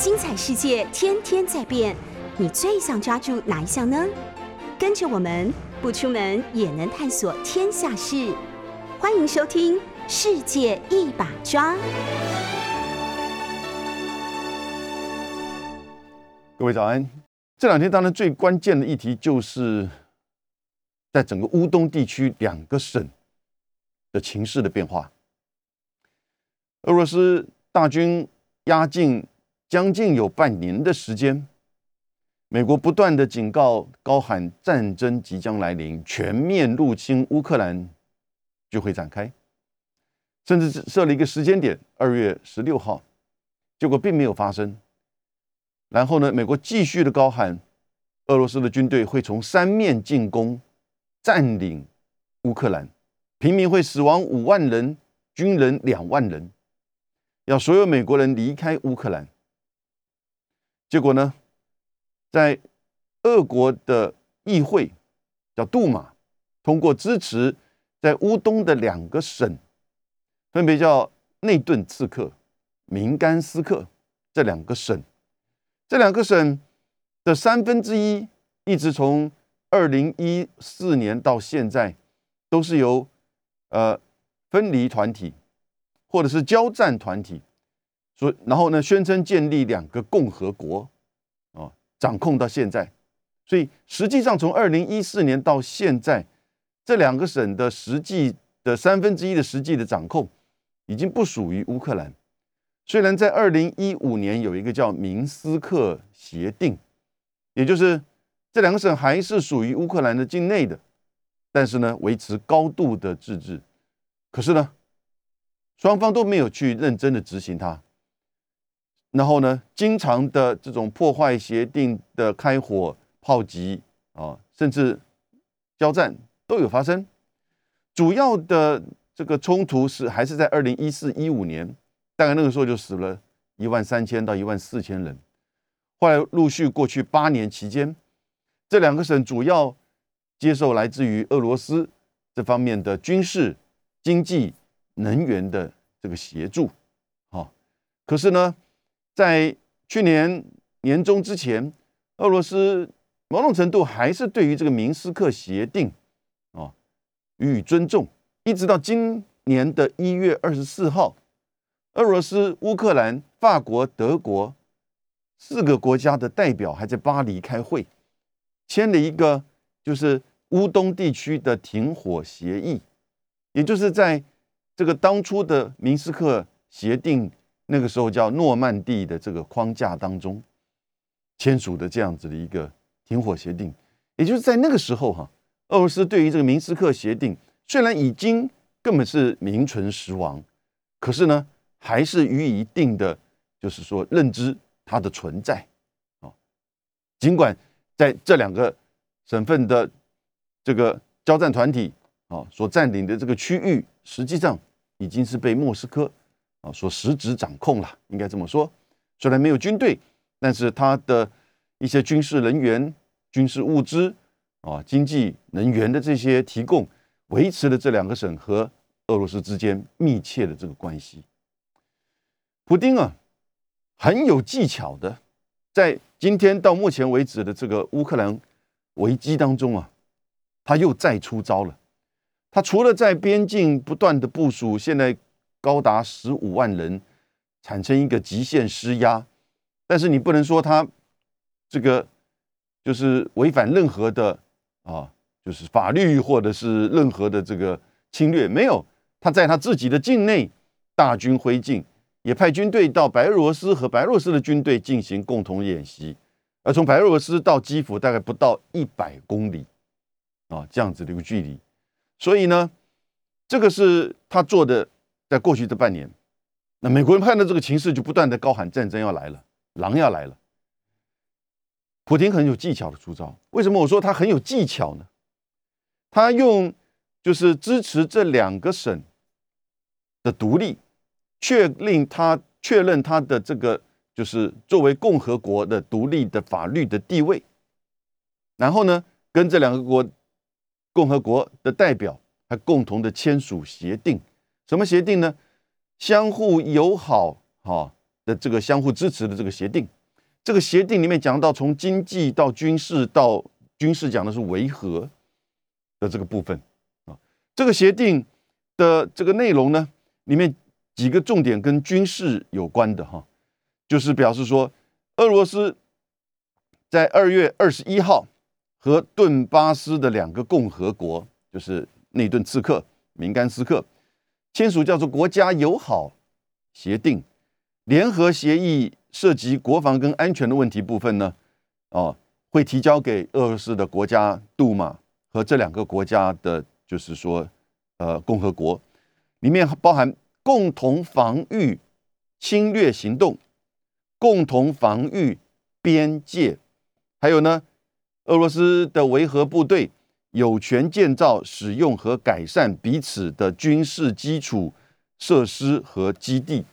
精彩世界天天在变，你最想抓住哪一项呢？跟着我们不出门也能探索天下事，欢迎收听《世界一把抓》。各位早安！这两天当然最关键的议题就是在整个乌东地区两个省的情势的变化。俄罗斯大军压境将近有半年的时间，美国不断的警告、高喊战争即将来临，全面入侵乌克兰就会展开，甚至设了一个时间点，二月十六号，结果并没有发生。然后呢？美国继续的高喊，俄罗斯的军队会从三面进攻，占领乌克兰，平民会死亡五万人，军人两万人，要所有美国人离开乌克兰。结果呢，在俄国的议会叫杜马通过支持，在乌东的两个省，分别叫内顿刺客、明甘斯克这两个省。这两个省的三分之一，一直从二零一四年到现在，都是由呃分离团体或者是交战团体，所以然后呢宣称建立两个共和国啊，掌控到现在。所以实际上从二零一四年到现在，这两个省的实际的三分之一的实际的掌控，已经不属于乌克兰。虽然在二零一五年有一个叫明斯克协定，也就是这两个省还是属于乌克兰的境内的，但是呢，维持高度的自治。可是呢，双方都没有去认真的执行它。然后呢，经常的这种破坏协定的开火炮击啊，甚至交战都有发生。主要的这个冲突是还是在二零一四一五年。大概那个时候就死了一万三千到一万四千人。后来陆续过去八年期间，这两个省主要接受来自于俄罗斯这方面的军事、经济、能源的这个协助。好，可是呢，在去年年中之前，俄罗斯某种程度还是对于这个明斯克协定啊予以尊重，一直到今年的一月二十四号。俄罗斯、乌克兰、法国、德国四个国家的代表还在巴黎开会，签了一个就是乌东地区的停火协议，也就是在这个当初的明斯克协定那个时候叫诺曼底的这个框架当中签署的这样子的一个停火协定，也就是在那个时候哈，俄罗斯对于这个明斯克协定虽然已经根本是名存实亡，可是呢。还是予以一定的，就是说认知它的存在啊。尽管在这两个省份的这个交战团体啊所占领的这个区域，实际上已经是被莫斯科啊所实质掌控了，应该这么说。虽然没有军队，但是他的一些军事人员、军事物资啊、经济、能源的这些提供，维持了这两个省和俄罗斯之间密切的这个关系。普丁啊，很有技巧的，在今天到目前为止的这个乌克兰危机当中啊，他又再出招了。他除了在边境不断的部署，现在高达十五万人，产生一个极限施压，但是你不能说他这个就是违反任何的啊，就是法律或者是任何的这个侵略，没有，他在他自己的境内大军挥进。也派军队到白俄罗斯和白俄罗斯的军队进行共同演习，而从白俄罗斯到基辅大概不到一百公里，啊，这样子的一个距离。所以呢，这个是他做的，在过去这半年，那美国人看到这个情势，就不断的高喊战争要来了，狼要来了。普京很有技巧的出招，为什么我说他很有技巧呢？他用就是支持这两个省的独立。确令他确认他的这个就是作为共和国的独立的法律的地位，然后呢，跟这两个国共和国的代表还共同的签署协定，什么协定呢？相互友好哈的这个相互支持的这个协定。这个协定里面讲到，从经济到军事到军事讲的是维和的这个部分啊。这个协定的这个内容呢，里面几个重点跟军事有关的哈，就是表示说，俄罗斯在二月二十一号和顿巴斯的两个共和国，就是内顿刺客、明甘斯克，签署叫做国家友好协定联合协议。涉及国防跟安全的问题部分呢，哦，会提交给俄罗斯的国家杜马和这两个国家的，就是说，呃，共和国里面包含共同防御侵略行动、共同防御边界，还有呢，俄罗斯的维和部队有权建造、使用和改善彼此的军事基础设施和基地。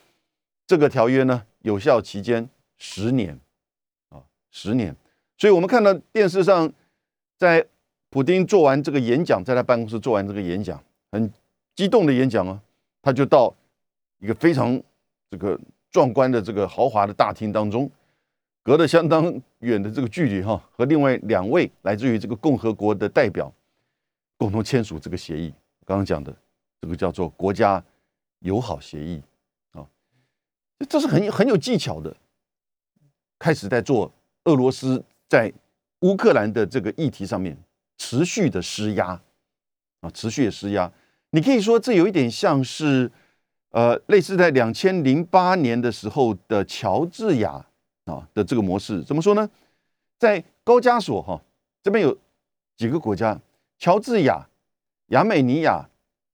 这个条约呢？有效期间十年，啊，十年。所以我们看到电视上，在普京做完这个演讲，在他办公室做完这个演讲，很激动的演讲啊，他就到一个非常这个壮观的这个豪华的大厅当中，隔得相当远的这个距离哈，和另外两位来自于这个共和国的代表共同签署这个协议。刚刚讲的这个叫做国家友好协议啊。这是很很有技巧的，开始在做俄罗斯在乌克兰的这个议题上面持续的施压啊，持续的施压。你可以说这有一点像是呃，类似在两千零八年的时候的乔治亚啊的这个模式。怎么说呢？在高加索哈这边有几个国家：乔治亚、亚美尼亚、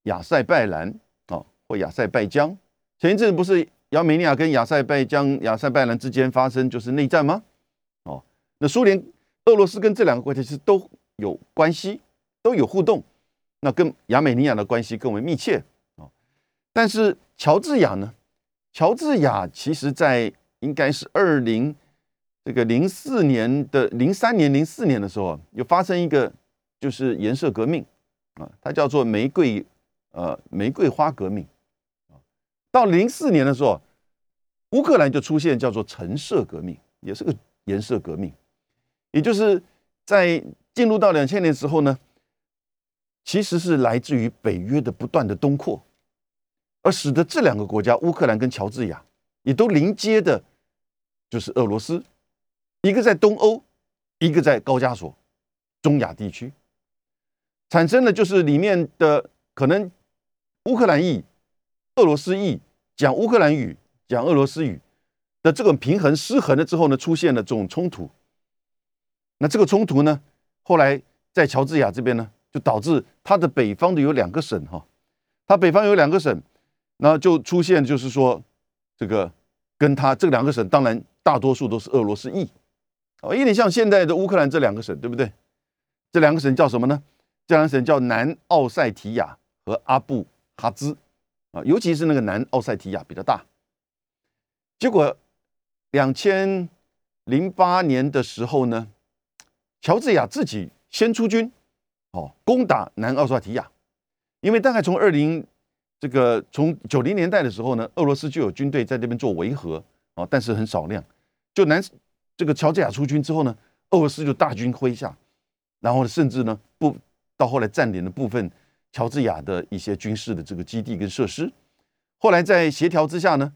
亚塞拜然啊，或亚塞拜疆。前一阵不是？亚美尼亚跟亚塞拜疆、亚塞拜然之间发生就是内战吗？哦，那苏联、俄罗斯跟这两个国家其实都有关系，都有互动。那跟亚美尼亚的关系更为密切啊。但是乔治亚呢？乔治亚其实在应该是二零这个零四年的零三年、零四年的时候，有发生一个就是颜色革命啊，它叫做玫瑰呃玫瑰花革命。到零四年的时候，乌克兰就出现叫做橙色革命，也是个颜色革命，也就是在进入到两千年时候呢，其实是来自于北约的不断的东扩，而使得这两个国家乌克兰跟乔治亚也都临接的，就是俄罗斯，一个在东欧，一个在高加索，中亚地区，产生的就是里面的可能乌克兰裔。俄罗斯裔讲乌克兰语，讲俄罗斯语的这种平衡失衡了之后呢，出现了这种冲突。那这个冲突呢，后来在乔治亚这边呢，就导致它的北方的有两个省哈，它北方有两个省，那就出现就是说，这个跟它这两个省，当然大多数都是俄罗斯裔，哦，有点像现在的乌克兰这两个省，对不对？这两个省叫什么呢？这两个省叫南奥塞提亚和阿布哈兹。啊，尤其是那个南奥塞提亚比较大。结果，两千零八年的时候呢，乔治亚自己先出军，哦，攻打南奥塞提亚。因为大概从二零这个从九零年代的时候呢，俄罗斯就有军队在这边做维和，哦，但是很少量。就南这个乔治亚出军之后呢，俄罗斯就大军麾下，然后甚至呢不到后来占领了部分。乔治亚的一些军事的这个基地跟设施，后来在协调之下呢，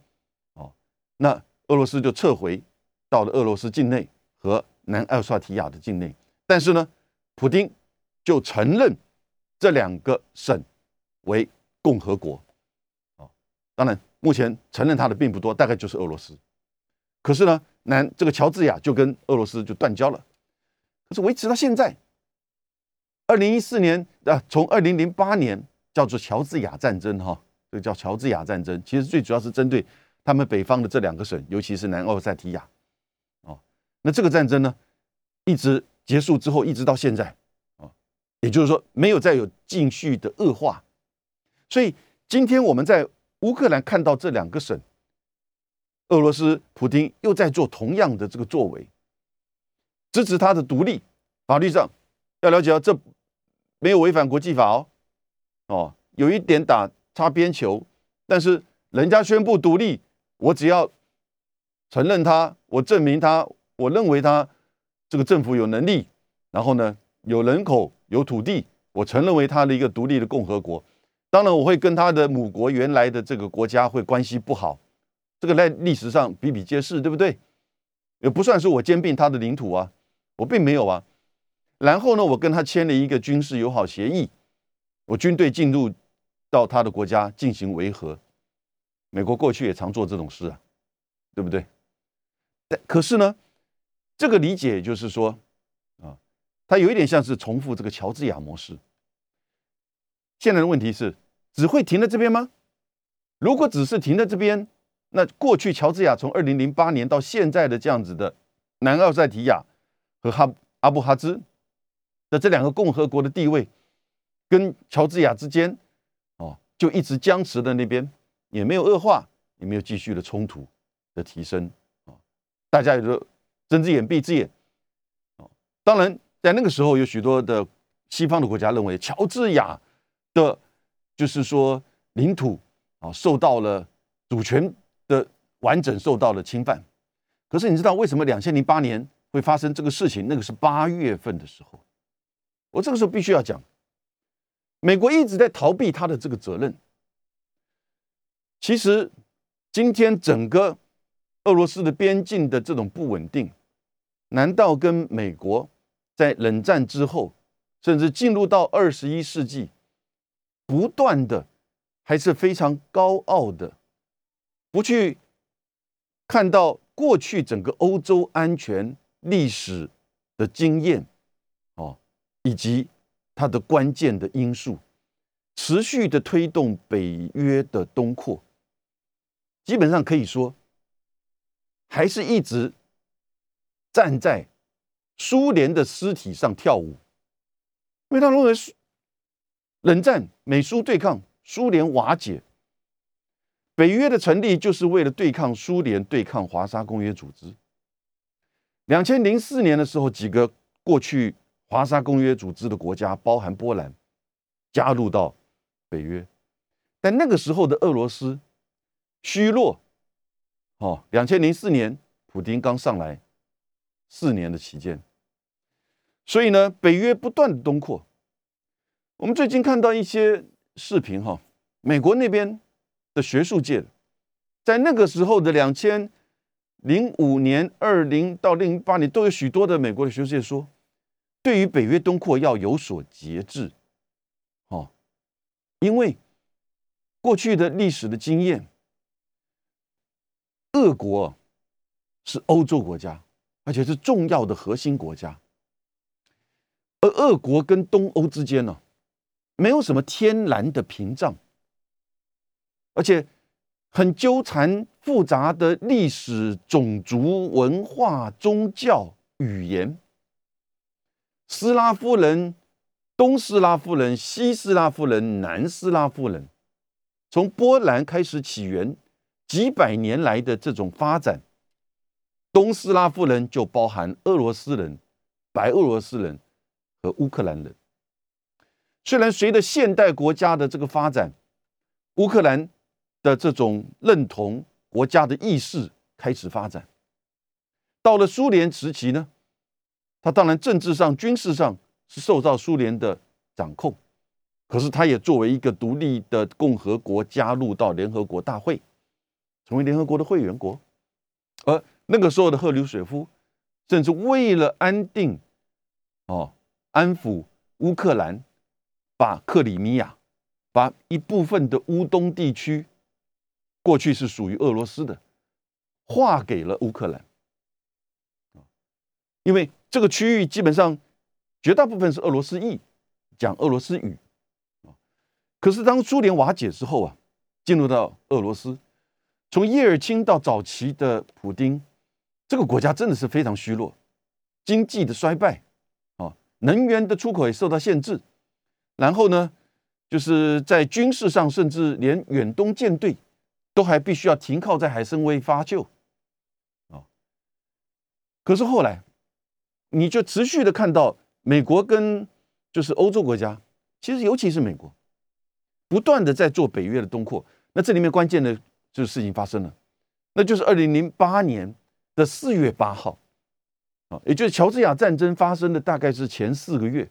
哦，那俄罗斯就撤回到了俄罗斯境内和南奥塞提亚的境内，但是呢，普京就承认这两个省为共和国，哦，当然目前承认他的并不多，大概就是俄罗斯，可是呢，南这个乔治亚就跟俄罗斯就断交了，可是维持到现在。二零一四年啊，从二零零八年叫做乔治亚战争，哈，这个叫乔治亚战争，其实最主要是针对他们北方的这两个省，尤其是南奥塞提亚，哦，那这个战争呢，一直结束之后，一直到现在，啊，也就是说没有再有继续的恶化，所以今天我们在乌克兰看到这两个省，俄罗斯普京又在做同样的这个作为，支持他的独立，法律上要了解到这。没有违反国际法哦，哦，有一点打擦边球，但是人家宣布独立，我只要承认他，我证明他，我认为他这个政府有能力，然后呢有人口有土地，我承认为他的一个独立的共和国。当然，我会跟他的母国原来的这个国家会关系不好，这个在历史上比比皆是，对不对？也不算是我兼并他的领土啊，我并没有啊。然后呢，我跟他签了一个军事友好协议，我军队进入到他的国家进行维和。美国过去也常做这种事啊，对不对？但可是呢，这个理解就是说，啊，它有一点像是重复这个乔治亚模式。现在的问题是，只会停在这边吗？如果只是停在这边，那过去乔治亚从二零零八年到现在的这样子的南奥塞提亚和哈阿布哈兹的这两个共和国的地位，跟乔治亚之间哦，就一直僵持的那边，也没有恶化，也没有继续的冲突的提升啊。大家也都睁只眼闭只眼哦。当然，在那个时候，有许多的西方的国家认为乔治亚。的，就是说领土啊受到了主权的完整受到了侵犯。可是你知道为什么两千零八年会发生这个事情？那个是八月份的时候，我这个时候必须要讲，美国一直在逃避他的这个责任。其实今天整个俄罗斯的边境的这种不稳定，难道跟美国在冷战之后，甚至进入到二十一世纪？不断的，还是非常高傲的，不去看到过去整个欧洲安全历史的经验，哦，以及它的关键的因素，持续的推动北约的东扩，基本上可以说，还是一直站在苏联的尸体上跳舞，因为他认为冷战，美苏对抗，苏联瓦解，北约的成立就是为了对抗苏联，对抗华沙公约组织。两千零四年的时候，几个过去华沙公约组织的国家，包含波兰，加入到北约，但那个时候的俄罗斯虚弱。哦，两千零四年，普京刚上来四年的期间，所以呢，北约不断的东扩。我们最近看到一些视频，哈，美国那边的学术界，在那个时候的两千零五年、二零到零八年，都有许多的美国的学术界说，对于北约东扩要有所节制，哦，因为过去的历史的经验，俄国是欧洲国家，而且是重要的核心国家，而俄国跟东欧之间呢？没有什么天然的屏障，而且很纠缠复杂的历史、种族、文化、宗教、语言。斯拉夫人、东斯拉夫人、西斯拉夫人、南斯拉夫人，从波兰开始起源，几百年来的这种发展，东斯拉夫人就包含俄罗斯人、白俄罗斯人和乌克兰人。虽然随着现代国家的这个发展，乌克兰的这种认同国家的意识开始发展，到了苏联时期呢，他当然政治上、军事上是受到苏联的掌控，可是他也作为一个独立的共和国加入到联合国大会，成为联合国的会员国，而那个时候的赫鲁雪夫，甚至为了安定，哦，安抚乌克兰。把克里米亚，把一部分的乌东地区，过去是属于俄罗斯的，划给了乌克兰。因为这个区域基本上绝大部分是俄罗斯裔，讲俄罗斯语。可是当苏联瓦解之后啊，进入到俄罗斯，从叶尔钦到早期的普丁，这个国家真的是非常虚弱，经济的衰败，啊，能源的出口也受到限制。然后呢，就是在军事上，甚至连远东舰队都还必须要停靠在海参崴发旧啊。可是后来，你就持续的看到美国跟就是欧洲国家，其实尤其是美国，不断的在做北约的东扩。那这里面关键的就是事情发生了，那就是二零零八年的四月八号，啊，也就是乔治亚战争发生的大概是前四个月，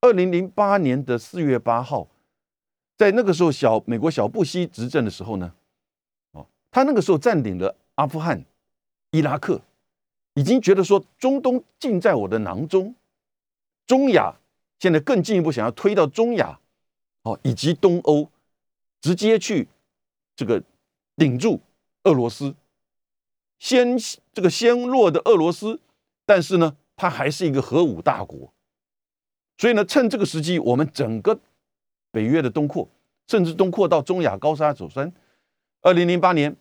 二零零八年的四月八号，在那个时候小美国小布希执政的时候呢，他那个时候占领了阿富汗、伊拉克，已经觉得说中东尽在我的囊中，中亚现在更进一步想要推到中亚，哦，以及东欧，直接去这个顶住。俄罗斯先这个先弱的俄罗斯，但是呢，它还是一个核武大国，所以呢，趁这个时机，我们整个北约的东扩，甚至东扩到中亚高沙走山。二零零八年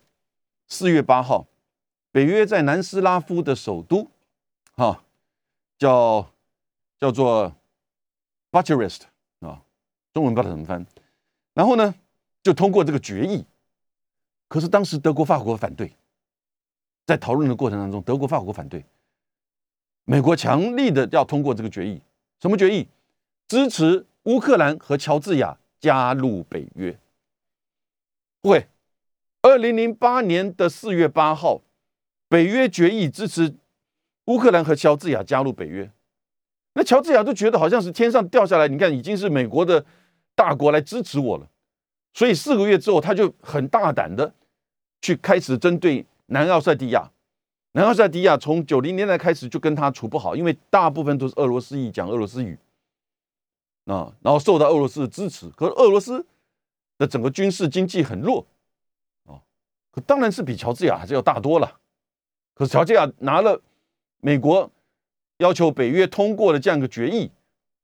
四月八号，北约在南斯拉夫的首都，哈，叫叫做 Bucharest 啊，中文不知道怎么翻，然后呢，就通过这个决议。可是当时德国、法国反对，在讨论的过程当中，德国、法国反对，美国强力的要通过这个决议。什么决议？支持乌克兰和乔治亚加入北约。不会，二零零八年的四月八号，北约决议支持乌克兰和乔治亚加入北约。那乔治亚都觉得好像是天上掉下来，你看已经是美国的大国来支持我了，所以四个月之后，他就很大胆的。去开始针对南奥塞蒂亚，南奥塞蒂亚从九零年代开始就跟他处不好，因为大部分都是俄罗斯裔讲俄罗斯语，啊，然后受到俄罗斯的支持，可是俄罗斯的整个军事经济很弱，可当然是比乔治亚还是要大多了。可是乔治亚拿了美国要求北约通过的这样一个决议，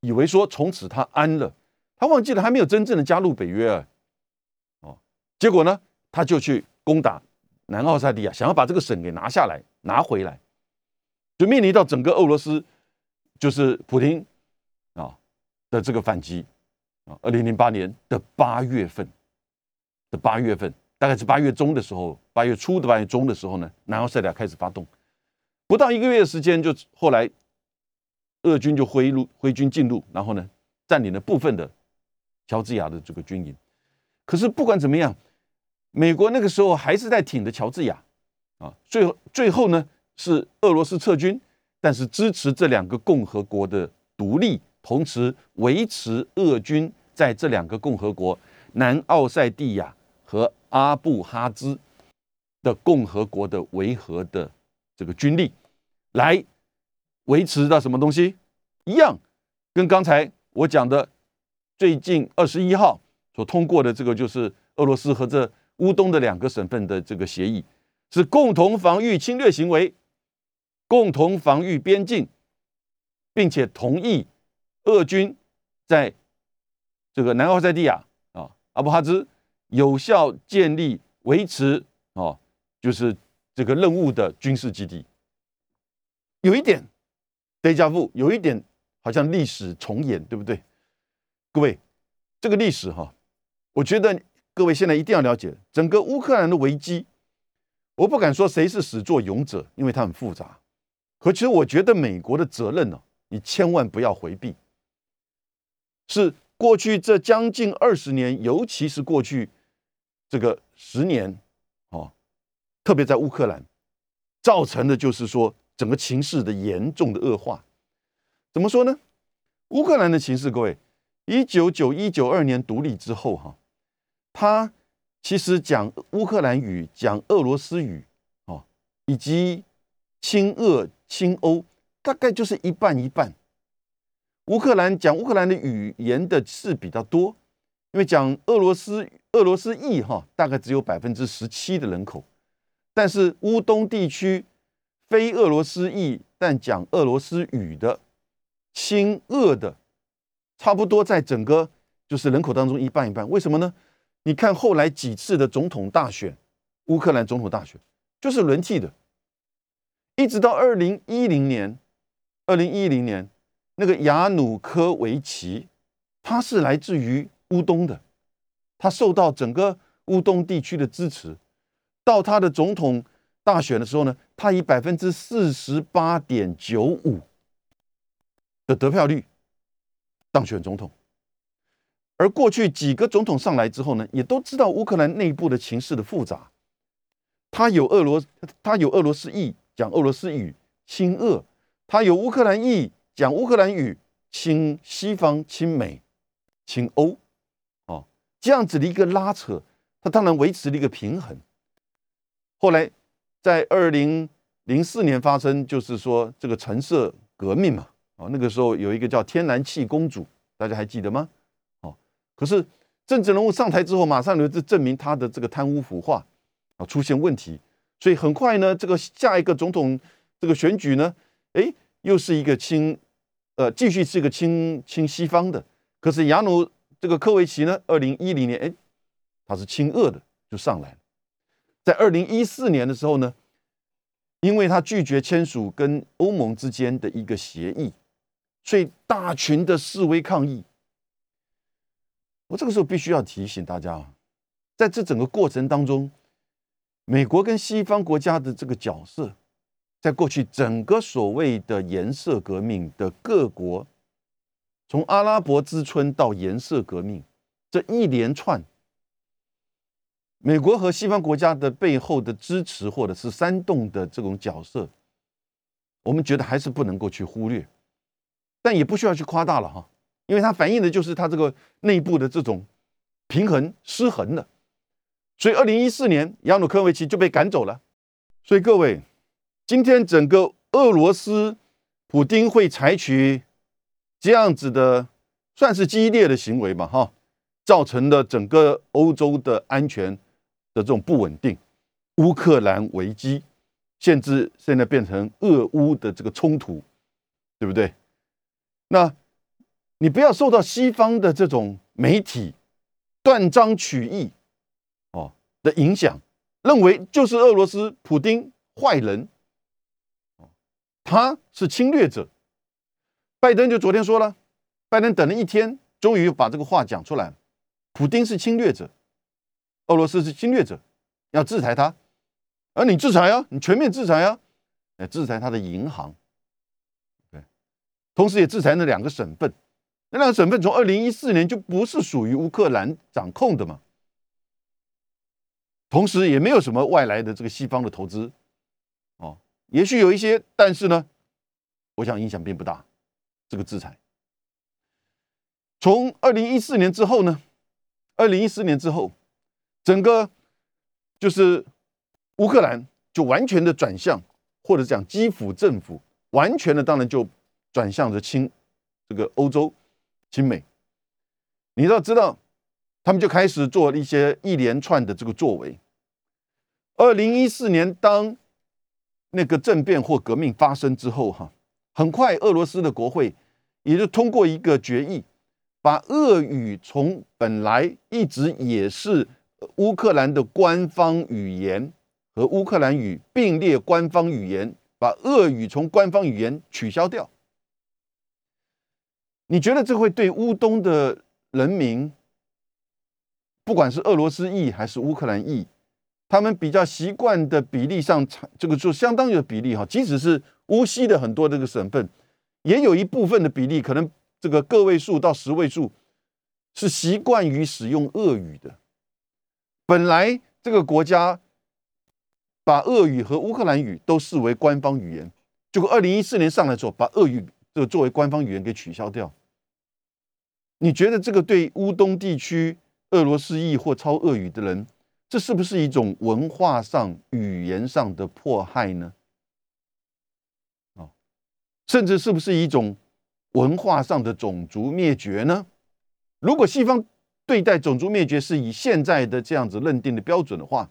以为说从此他安了，他忘记了还没有真正的加入北约啊，哦，结果呢，他就去。攻打南奥塞蒂亚，想要把这个省给拿下来、拿回来，就面临到整个俄罗斯，就是普京啊的这个反击啊。二零零八年的八月份的八月份，大概是八月中的时候，八月初的八月中的时候呢，南奥塞蒂亚开始发动，不到一个月的时间，就后来俄军就挥入挥军进入，然后呢，占领了部分的乔治亚的这个军营。可是不管怎么样。美国那个时候还是在挺着乔治亚，啊，最后最后呢是俄罗斯撤军，但是支持这两个共和国的独立，同时维持俄军在这两个共和国南奥塞蒂亚和阿布哈兹的共和国的维和的这个军力，来维持的什么东西一样，跟刚才我讲的最近二十一号所通过的这个就是俄罗斯和这。乌东的两个省份的这个协议是共同防御侵略行为，共同防御边境，并且同意俄军在这个南奥塞蒂亚啊阿布哈兹有效建立维持哦，就是这个任务的军事基地。有一点德加夫，有一点好像历史重演，对不对？各位，这个历史哈，我觉得。各位现在一定要了解整个乌克兰的危机，我不敢说谁是始作俑者，因为它很复杂。可其实我觉得美国的责任呢，你千万不要回避。是过去这将近二十年，尤其是过去这个十年，哦，特别在乌克兰，造成的就是说整个情势的严重的恶化。怎么说呢？乌克兰的情势，各位，一九九一九二年独立之后，哈。他其实讲乌克兰语、讲俄罗斯语，哦，以及亲俄亲欧，大概就是一半一半。乌克兰讲乌克兰的语言的是比较多，因为讲俄罗斯俄罗斯裔哈，大概只有百分之十七的人口。但是乌东地区非俄罗斯裔但讲俄罗斯语的亲俄的，差不多在整个就是人口当中一半一半。为什么呢？你看后来几次的总统大选，乌克兰总统大选就是轮替的，一直到二零一零年，二零一零年那个亚努科维奇，他是来自于乌东的，他受到整个乌东地区的支持，到他的总统大选的时候呢，他以百分之四十八点九五的得票率当选总统。而过去几个总统上来之后呢，也都知道乌克兰内部的情势的复杂，他有俄罗他有俄罗斯裔，讲俄罗斯语亲俄；他有乌克兰裔，讲乌克兰语亲西方、亲美、亲欧。这样子的一个拉扯，它当然维持了一个平衡。后来在二零零四年发生，就是说这个橙色革命嘛。哦，那个时候有一个叫天然气公主，大家还记得吗？哦，可是政治人物上台之后，马上就证明他的这个贪污腐化啊出现问题，所以很快呢，这个下一个总统这个选举呢，哎，又是一个亲，呃，继续是一个亲亲西方的。可是亚努这个科维奇呢，二零一零年，哎，他是亲俄的，就上来了。在二零一四年的时候呢，因为他拒绝签署跟欧盟之间的一个协议。所以大群的示威抗议，我这个时候必须要提醒大家啊，在这整个过程当中，美国跟西方国家的这个角色，在过去整个所谓的颜色革命的各国，从阿拉伯之春到颜色革命这一连串，美国和西方国家的背后的支持或者是煽动的这种角色，我们觉得还是不能够去忽略。但也不需要去夸大了哈，因为它反映的就是它这个内部的这种平衡失衡了。所以，二零一四年，亚努科维奇就被赶走了。所以，各位，今天整个俄罗斯普京会采取这样子的，算是激烈的行为吧？哈，造成了整个欧洲的安全的这种不稳定。乌克兰危机，甚至现在变成俄乌的这个冲突，对不对？那，你不要受到西方的这种媒体断章取义哦的影响，认为就是俄罗斯普京坏人，他是侵略者。拜登就昨天说了，拜登等了一天，终于把这个话讲出来了，普京是侵略者，俄罗斯是侵略者，要制裁他，而你制裁啊，你全面制裁啊，制裁他的银行。对同时也制裁那两个省份，那两个省份从二零一四年就不是属于乌克兰掌控的嘛。同时也没有什么外来的这个西方的投资，哦，也许有一些，但是呢，我想影响并不大。这个制裁从二零一四年之后呢，二零一四年之后，整个就是乌克兰就完全的转向，或者讲基辅政府完全的，当然就。转向着亲这个欧洲、亲美，你要知道，他们就开始做一些一连串的这个作为。二零一四年，当那个政变或革命发生之后，哈，很快俄罗斯的国会也就通过一个决议，把俄语从本来一直也是乌克兰的官方语言和乌克兰语并列官方语言，把俄语从官方语言取消掉。你觉得这会对乌东的人民，不管是俄罗斯裔还是乌克兰裔，他们比较习惯的比例上，这个就相当于比例哈。即使是乌西的很多这个省份，也有一部分的比例，可能这个个位数到十位数，是习惯于使用俄语的。本来这个国家把俄语和乌克兰语都视为官方语言，结果二零一四年上来之后，把俄语这个作为官方语言给取消掉。你觉得这个对乌东地区俄罗斯裔或超俄语的人，这是不是一种文化上、语言上的迫害呢？甚至是不是一种文化上的种族灭绝呢？如果西方对待种族灭绝是以现在的这样子认定的标准的话，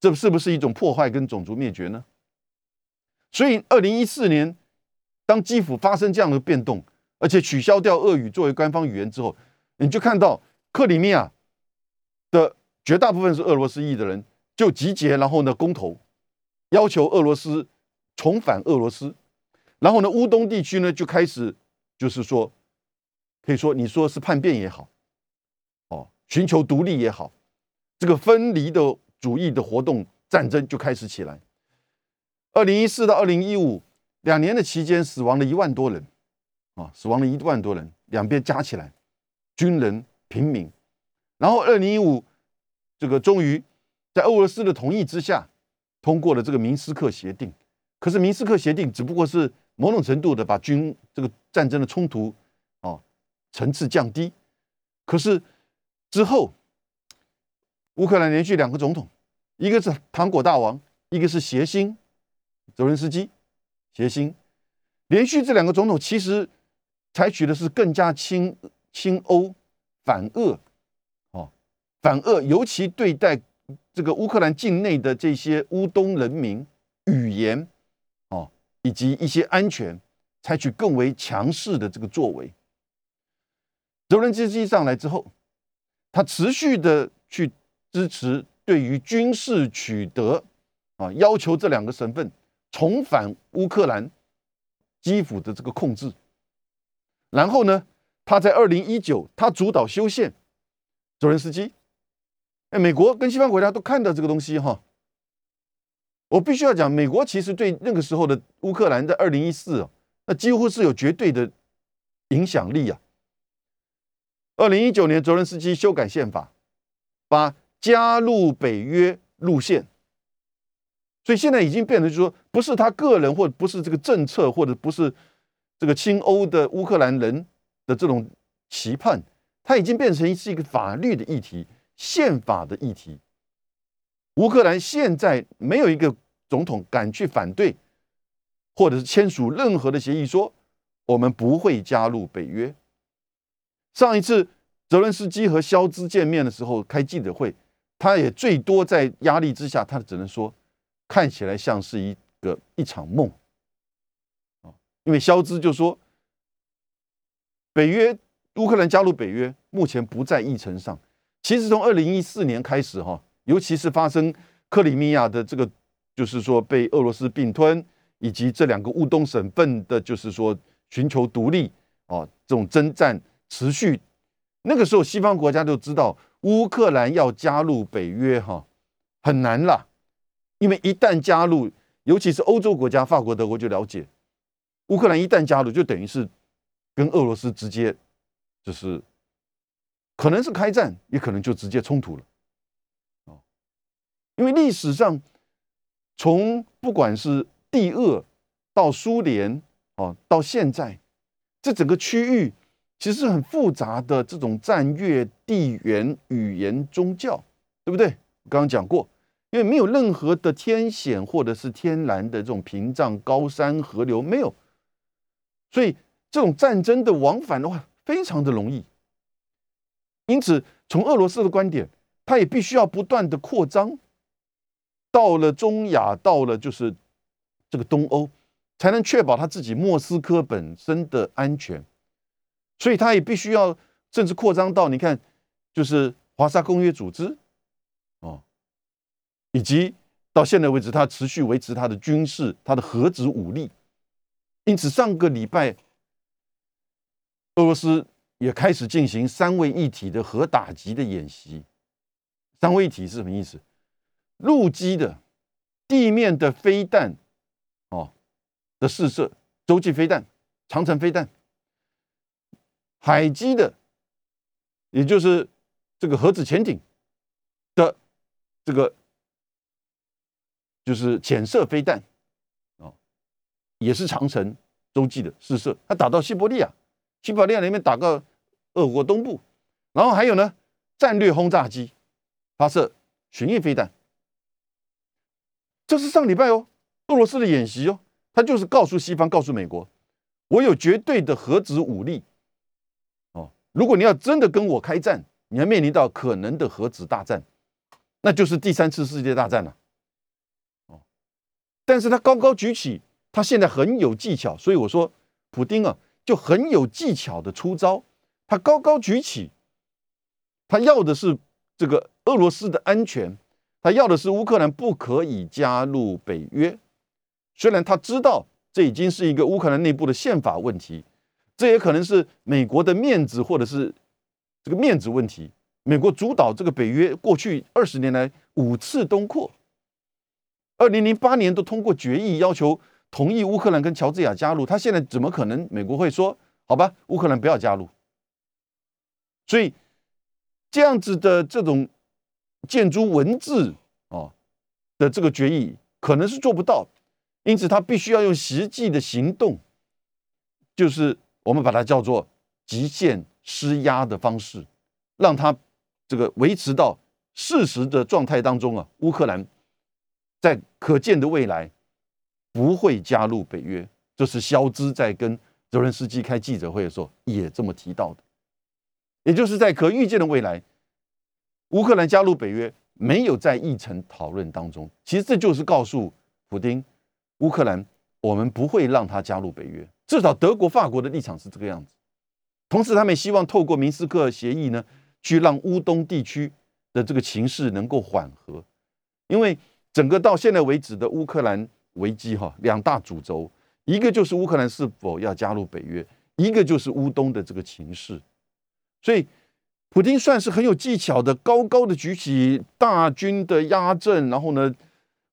这是不是一种破坏跟种族灭绝呢？所以，二零一四年当基辅发生这样的变动。而且取消掉俄语作为官方语言之后，你就看到克里米亚的绝大部分是俄罗斯裔的人就集结，然后呢公投，要求俄罗斯重返俄罗斯，然后呢乌东地区呢就开始就是说，可以说你说是叛变也好，哦，寻求独立也好，这个分离的主义的活动战争就开始起来。二零一四到二零一五两年的期间，死亡了一万多人。啊，死亡了一万多人，两边加起来，军人、平民。然后二零一五，这个终于在俄罗斯的同意之下，通过了这个明斯克协定。可是明斯克协定只不过是某种程度的把军这个战争的冲突哦层次降低。可是之后，乌克兰连续两个总统，一个是糖果大王，一个是谐星泽连斯基，谐星连续这两个总统其实采取的是更加亲亲欧反俄哦反俄，尤其对待。这个乌克兰境内的这些乌东人民语言，以及一些安全，采取更为强势的这个作为。泽连斯基上来之后，他持续的去支持对于军事取得，啊，要求这两个省份重返乌克兰基辅的这个控制。然后呢，他在二零一九，他主导修宪，泽连斯基。哎，美国跟西方国家都看到这个东西哈。我必须要讲，美国其实对那个时候的乌克兰在二零一四，那几乎是有绝对的影响力啊。二零一九年，泽连斯基修改宪法，把加入北约路线，所以现在已经变成说，不是他个人，或者不是这个政策，或者不是这个亲欧的乌克兰人的这种期盼，它已经变成是一个法律的议题。宪法的议题，乌克兰现在没有一个总统敢去反对，或者是签署任何的协议，说我们不会加入北约。上一次泽伦斯基和肖兹见面的时候开记者会，他也最多在压力之下，他只能说看起来像是一个一场梦啊，因为肖兹就说北约乌克兰加入北约目前不在议程上。其实从二零一四年开始，哈，尤其是发生克里米亚的这个，就是说被俄罗斯并吞，以及这两个乌东省份的，就是说寻求独立，哦，这种征战持续。那个时候，西方国家都知道乌克兰要加入北约，哈，很难了，因为一旦加入，尤其是欧洲国家，法国、德国就了解，乌克兰一旦加入，就等于是跟俄罗斯直接就是。可能是开战，也可能就直接冲突了，哦，因为历史上从不管是第二到苏联，哦，到现在，这整个区域其实是很复杂的这种战略、地缘、语言、宗教，对不对？刚刚讲过，因为没有任何的天险或者是天然的这种屏障、高山、河流没有，所以这种战争的往返的话，非常的容易。因此，从俄罗斯的观点，他也必须要不断的扩张，到了中亚，到了就是这个东欧，才能确保他自己莫斯科本身的安全。所以，他也必须要甚至扩张到你看，就是华沙公约组织，哦，以及到现在为止，他持续维持他的军事、他的核子武力。因此，上个礼拜，俄罗斯。也开始进行三位一体的核打击的演习。三位一体是什么意思？陆基的、地面的飞弹，哦的试射，洲际飞弹、长城飞弹；海基的，也就是这个核子潜艇的这个就是潜射飞弹，哦，也是长城洲际的试射，它打到西伯利亚，西伯利亚里面打个。俄国东部，然后还有呢，战略轰炸机发射巡弋飞弹，这是上礼拜哦，俄罗斯的演习哦，他就是告诉西方，告诉美国，我有绝对的核子武力哦，如果你要真的跟我开战，你要面临到可能的核子大战，那就是第三次世界大战了哦。但是他高高举起，他现在很有技巧，所以我说，普丁啊，就很有技巧的出招。他高高举起，他要的是这个俄罗斯的安全，他要的是乌克兰不可以加入北约。虽然他知道这已经是一个乌克兰内部的宪法问题，这也可能是美国的面子或者是这个面子问题。美国主导这个北约过去二十年来五次东扩，二零零八年都通过决议要求同意乌克兰跟乔治亚加入，他现在怎么可能美国会说好吧，乌克兰不要加入？所以，这样子的这种建筑文字啊的这个决议可能是做不到，因此他必须要用实际的行动，就是我们把它叫做极限施压的方式，让他这个维持到事实的状态当中啊，乌克兰在可见的未来不会加入北约。这是肖兹在跟泽伦斯基开记者会的时候也这么提到的，也就是在可预见的未来，乌克兰加入北约没有在议程讨论当中。其实这就是告诉普京，乌克兰我们不会让他加入北约。至少德国、法国的立场是这个样子。同时，他们希望透过明斯克协议呢，去让乌东地区的这个情势能够缓和。因为整个到现在为止的乌克兰危机，哈，两大主轴。一个就是乌克兰是否要加入北约，一个就是乌东的这个情势，所以普京算是很有技巧的，高高的举起大军的压阵，然后呢，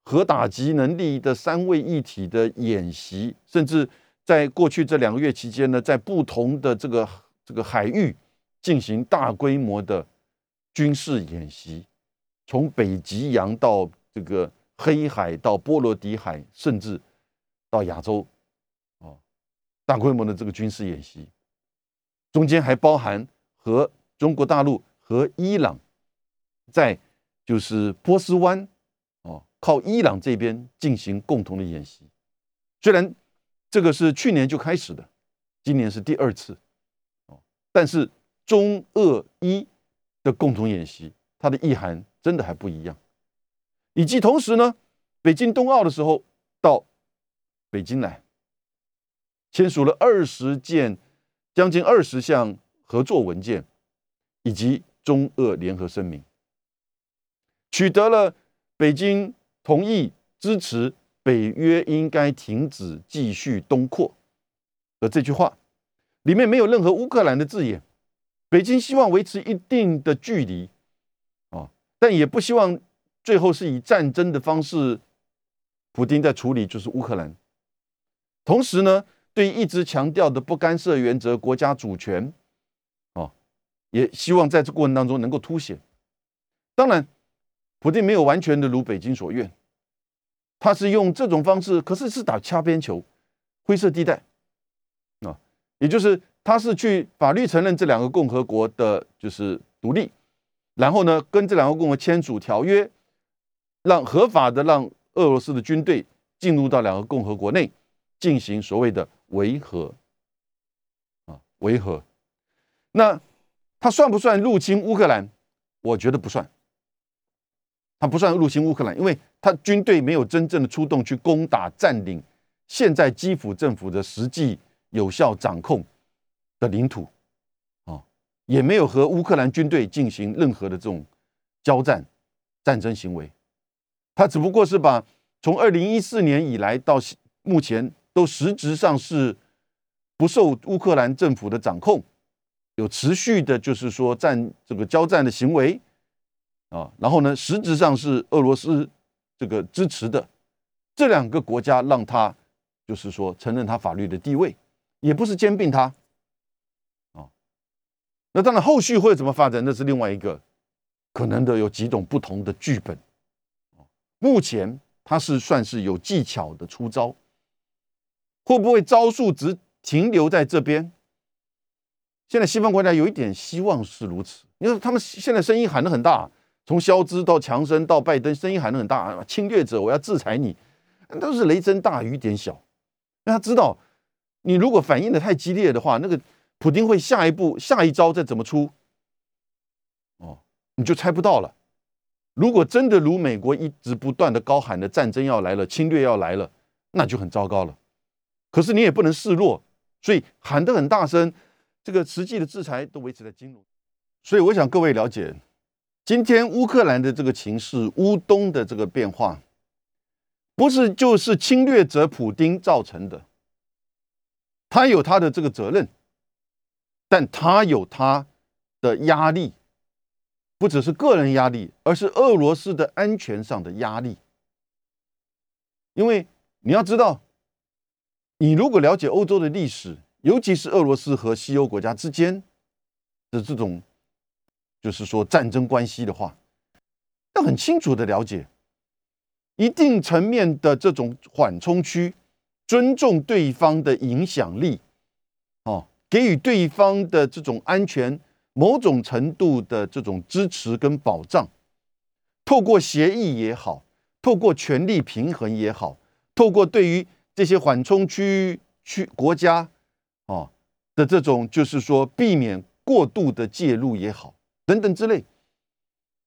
核打击能力的三位一体的演习，甚至在过去这两个月期间呢，在不同的这个这个海域进行大规模的军事演习，从北极洋到这个黑海到波罗的海，甚至到亚洲。哦大规模的这个军事演习，中间还包含和中国大陆和伊朗在就是波斯湾哦，靠伊朗这边进行共同的演习。虽然这个是去年就开始的，今年是第二次哦，但是中俄伊的共同演习，它的意涵真的还不一样。以及同时呢，北京冬奥的时候到北京来。签署了二十件、将近二十项合作文件，以及中俄联合声明，取得了北京同意支持北约应该停止继续东扩的这句话，里面没有任何乌克兰的字眼。北京希望维持一定的距离，啊，但也不希望最后是以战争的方式，普京在处理就是乌克兰。同时呢。对一直强调的不干涉原则、国家主权，也希望在这过程当中能够凸显。当然，普京没有完全的如北京所愿，他是用这种方式，可是是打擦边球、灰色地带啊，也就是他是去法律承认这两个共和国的就是独立，然后呢，跟这两个共和签署条约，让合法的让俄罗斯的军队进入到两个共和国内进行所谓的。维和啊，维和，那他算不算入侵乌克兰？我觉得不算，他不算入侵乌克兰，因为他军队没有真正的出动去攻打、占领现在基辅政府的实际有效掌控的领土啊，也没有和乌克兰军队进行任何的这种交战、战争行为，他只不过是把从二零一四年以来到目前。都实质上是不受乌克兰政府的掌控，有持续的，就是说战这个交战的行为啊，然后呢，实质上是俄罗斯这个支持的这两个国家让他就是说承认他法律的地位，也不是兼并他啊。那当然后续会怎么发展，那是另外一个可能的有几种不同的剧本目前他是算是有技巧的出招。会不会招数只停留在这边？现在西方国家有一点希望是如此，因为他们现在声音喊得很大，从肖兹到强生到拜登，声音喊得很大，侵略者我要制裁你，都是雷声大雨点小。因为他知道，你如果反应的太激烈的话，那个普京会下一步下一招再怎么出，哦，你就猜不到了。如果真的如美国一直不断的高喊的战争要来了，侵略要来了，那就很糟糕了。可是你也不能示弱，所以喊得很大声，这个实际的制裁都维持在金融。所以我想各位了解，今天乌克兰的这个情势，乌东的这个变化，不是就是侵略者普丁造成的，他有他的这个责任，但他有他的压力，不只是个人压力，而是俄罗斯的安全上的压力，因为你要知道。你如果了解欧洲的历史，尤其是俄罗斯和西欧国家之间的这种，就是说战争关系的话，要很清楚的了解，一定层面的这种缓冲区，尊重对方的影响力，哦，给予对方的这种安全某种程度的这种支持跟保障，透过协议也好，透过权力平衡也好，透过对于这些缓冲区区国家，的这种就是说避免过度的介入也好，等等之类。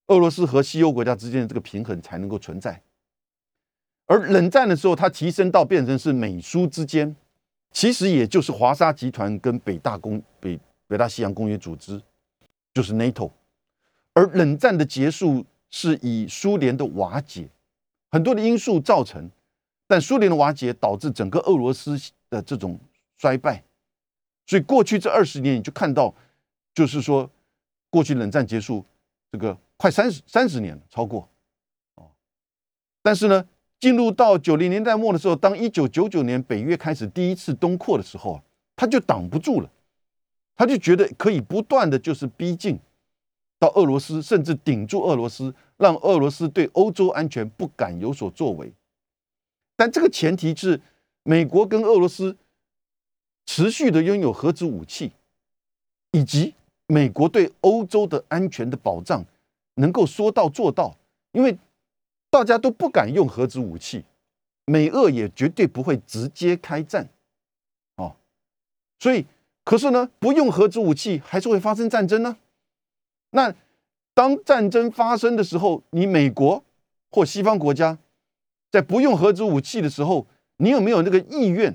俄罗斯和西欧国家之间的这个平衡才能够存在，而冷战的时候，它提升到变成是美苏之间，其实也就是华沙集团跟北大公北北大西洋公约组织，就是 NATO，而冷战的结束是以苏联的瓦解，很多的因素造成，但苏联的瓦解导致整个俄罗斯的这种衰败，所以过去这二十年你就看到，就是说过去冷战结束这个。快三十三十年了，超过哦。但是呢，进入到九零年代末的时候，当一九九九年北约开始第一次东扩的时候啊，他就挡不住了，他就觉得可以不断的就是逼近到俄罗斯，甚至顶住俄罗斯，让俄罗斯对欧洲安全不敢有所作为。但这个前提是美国跟俄罗斯持续的拥有核子武器，以及美国对欧洲的安全的保障。能够说到做到，因为大家都不敢用核子武器，美俄也绝对不会直接开战，哦，所以可是呢，不用核子武器还是会发生战争呢。那当战争发生的时候，你美国或西方国家在不用核子武器的时候，你有没有那个意愿？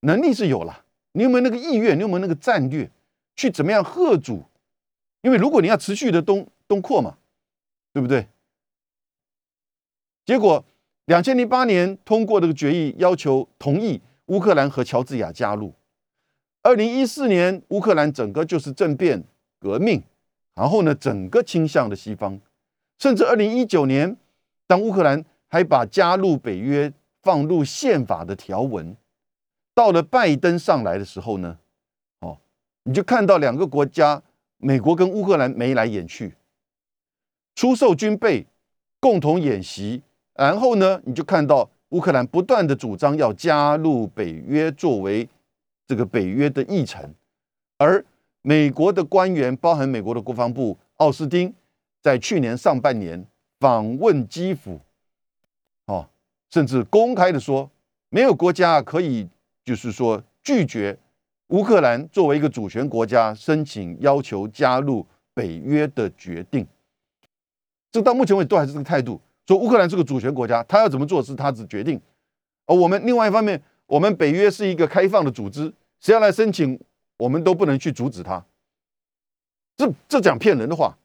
能力是有了，你有没有那个意愿？你有没有那个战略去怎么样贺阻？因为如果你要持续的东东扩嘛，对不对？结果两千零八年通过这个决议，要求同意乌克兰和乔治亚加入。二零一四年，乌克兰整个就是政变革命，然后呢，整个倾向的西方，甚至二零一九年，当乌克兰还把加入北约放入宪法的条文，到了拜登上来的时候呢，哦，你就看到两个国家，美国跟乌克兰眉来眼去。出售军备，共同演习，然后呢，你就看到乌克兰不断的主张要加入北约，作为这个北约的议程。而美国的官员，包含美国的国防部奥斯汀，在去年上半年访问基辅，哦，甚至公开的说，没有国家可以就是说拒绝乌克兰作为一个主权国家申请要求加入北约的决定。这到目前为止都还是这个态度，说乌克兰是个主权国家，他要怎么做是他的决定。而我们另外一方面，我们北约是一个开放的组织，谁要来申请，我们都不能去阻止他。这这讲骗人的话，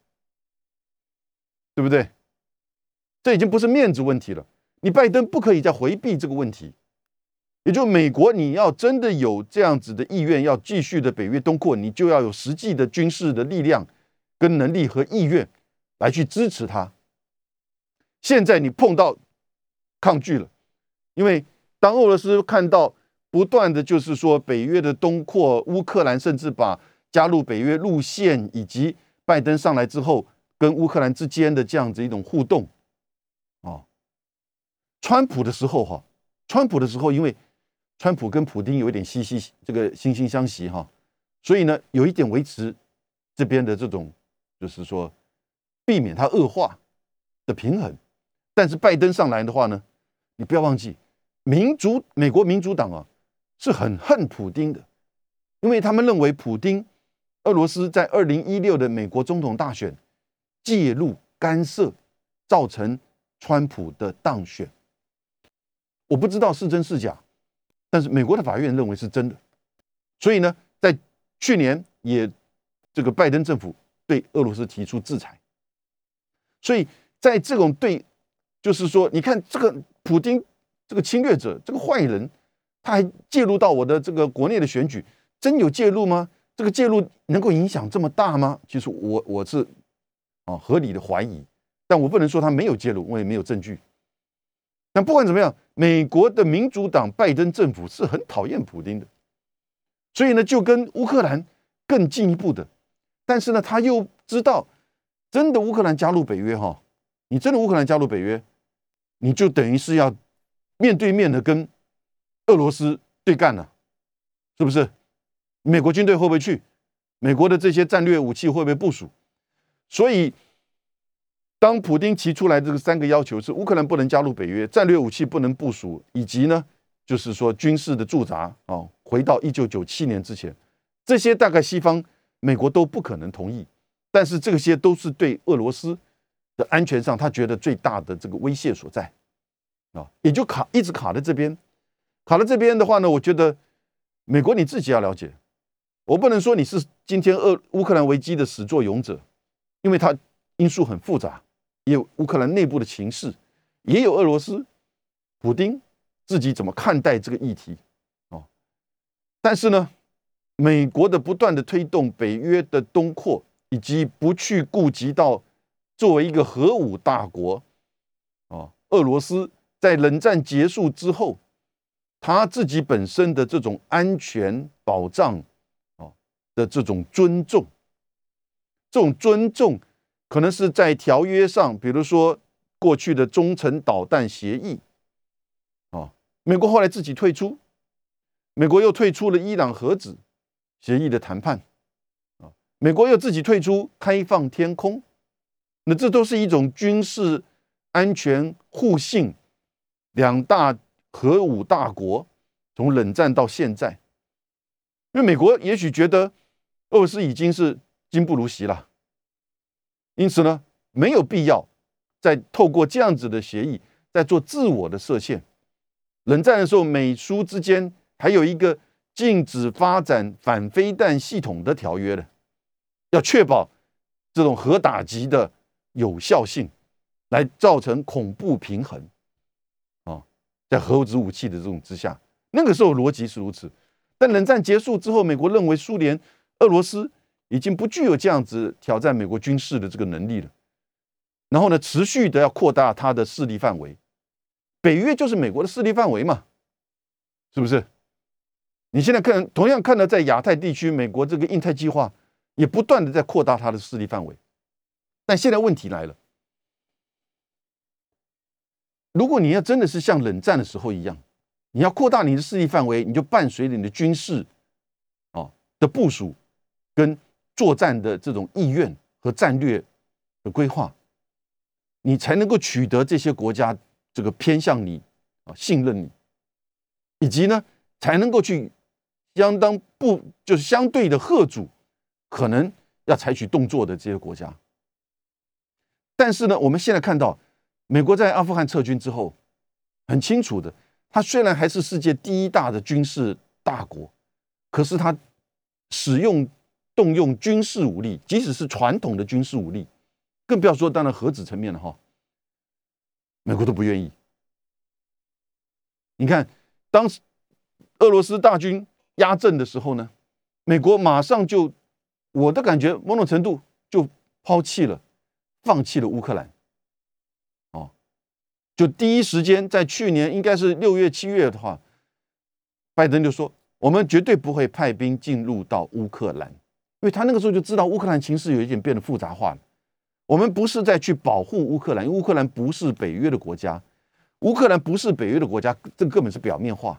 对不对？这已经不是面子问题了。你拜登不可以再回避这个问题。也就美国，你要真的有这样子的意愿，要继续的北约东扩，你就要有实际的军事的力量、跟能力和意愿。来去支持他。现在你碰到抗拒了，因为当俄罗斯看到不断的就是说北约的东扩，乌克兰甚至把加入北约路线，以及拜登上来之后跟乌克兰之间的这样子一种互动，哦，川普的时候哈，川普的时候，因为川普跟普京有一点惺惺这个惺惺相惜哈，所以呢，有一点维持这边的这种就是说。避免它恶化的平衡，但是拜登上来的话呢，你不要忘记，民主美国民主党啊是很恨普京的，因为他们认为普京俄罗斯在二零一六的美国总统大选介入干涉，造成川普的当选。我不知道是真是假，但是美国的法院认为是真的，所以呢，在去年也这个拜登政府对俄罗斯提出制裁。所以在这种对，就是说，你看这个普京这个侵略者，这个坏人，他还介入到我的这个国内的选举，真有介入吗？这个介入能够影响这么大吗？其实我我是啊合理的怀疑，但我不能说他没有介入，我也没有证据。但不管怎么样，美国的民主党拜登政府是很讨厌普京的，所以呢，就跟乌克兰更进一步的，但是呢，他又知道。真的乌克兰加入北约哈，你真的乌克兰加入北约，你就等于是要面对面的跟俄罗斯对干了，是不是？美国军队会不会去？美国的这些战略武器会不会部署？所以，当普京提出来这个三个要求是乌克兰不能加入北约，战略武器不能部署，以及呢，就是说军事的驻扎啊，回到一九九七年之前，这些大概西方、美国都不可能同意。但是这些都是对俄罗斯的安全上，他觉得最大的这个威胁所在啊，也就卡一直卡在这边。卡在这边的话呢，我觉得美国你自己要了解。我不能说你是今天俄乌克兰危机的始作俑者，因为它因素很复杂，也有乌克兰内部的情势，也有俄罗斯普丁自己怎么看待这个议题哦。但是呢，美国的不断的推动北约的东扩，以及不去顾及到作为一个核武大国啊，俄罗斯在冷战结束之后，他自己本身的这种安全保障。的这种尊重，这种尊重可能是在条约上，比如说过去的中程导弹协议，啊，美国后来自己退出，美国又退出了伊朗核子协议的谈判，啊，美国又自己退出开放天空，那这都是一种军事安全互信，两大核武大国从冷战到现在，因为美国也许觉得。俄罗斯已经是今不如昔了，因此呢，没有必要再透过这样子的协议，再做自我的设限。冷战的时候，美苏之间还有一个禁止发展反飞弹系统的条约的，要确保这种核打击的有效性，来造成恐怖平衡。啊，在核子武器的这种之下，那个时候逻辑是如此。但冷战结束之后，美国认为苏联。俄罗斯已经不具有这样子挑战美国军事的这个能力了，然后呢，持续的要扩大它的势力范围，北约就是美国的势力范围嘛，是不是？你现在看，同样看到在亚太地区，美国这个印太计划也不断的在扩大它的势力范围，但现在问题来了，如果你要真的是像冷战的时候一样，你要扩大你的势力范围，你就伴随着你的军事啊的部署。跟作战的这种意愿和战略的规划，你才能够取得这些国家这个偏向你啊信任你，以及呢才能够去相当不就是相对的贺主可能要采取动作的这些国家。但是呢，我们现在看到美国在阿富汗撤军之后，很清楚的，它虽然还是世界第一大的军事大国，可是它使用。动用军事武力，即使是传统的军事武力，更不要说当然核子层面了哈。美国都不愿意。你看，当时俄罗斯大军压阵的时候呢，美国马上就，我的感觉某种程度就抛弃了、放弃了乌克兰。哦，就第一时间在去年应该是六月、七月的话，拜登就说，我们绝对不会派兵进入到乌克兰。因为他那个时候就知道乌克兰情势有一点变得复杂化了。我们不是在去保护乌克兰，因为乌克兰不是北约的国家，乌克兰不是北约的国家，这根本是表面化。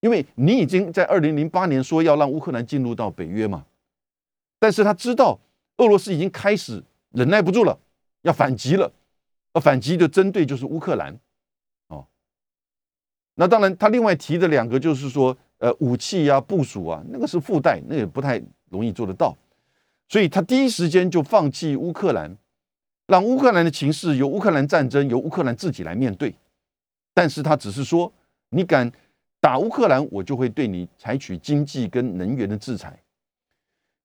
因为你已经在二零零八年说要让乌克兰进入到北约嘛，但是他知道俄罗斯已经开始忍耐不住了，要反击了，而反击的针对就是乌克兰。哦，那当然，他另外提的两个就是说，呃，武器啊、部署啊，那个是附带，那也不太。容易做得到，所以他第一时间就放弃乌克兰，让乌克兰的情势由乌克兰战争由乌克兰自己来面对。但是他只是说，你敢打乌克兰，我就会对你采取经济跟能源的制裁。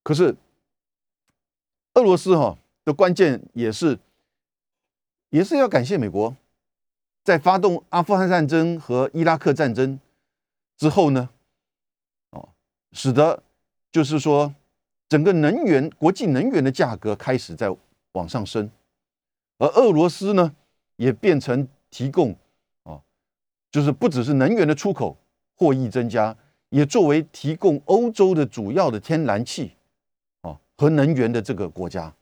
可是俄罗斯哈的关键也是也是要感谢美国，在发动阿富汗战争和伊拉克战争之后呢，哦，使得。就是说，整个能源国际能源的价格开始在往上升，而俄罗斯呢，也变成提供啊，就是不只是能源的出口获益增加，也作为提供欧洲的主要的天然气啊和能源的这个国家，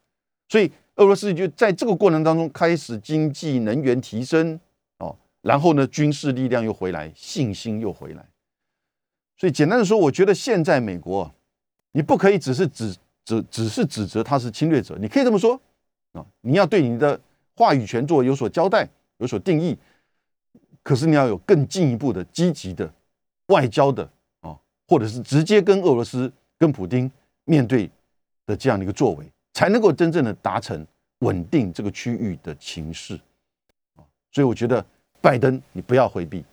所以俄罗斯就在这个过程当中开始经济能源提升哦，然后呢，军事力量又回来，信心又回来。所以简单的说，我觉得现在美国，你不可以只是指指只是指责他是侵略者，你可以这么说啊，你要对你的话语权做有所交代、有所定义。可是你要有更进一步的积极的外交的啊，或者是直接跟俄罗斯、跟普京面对的这样的一个作为，才能够真正的达成稳定这个区域的情势啊。所以我觉得拜登，你不要回避。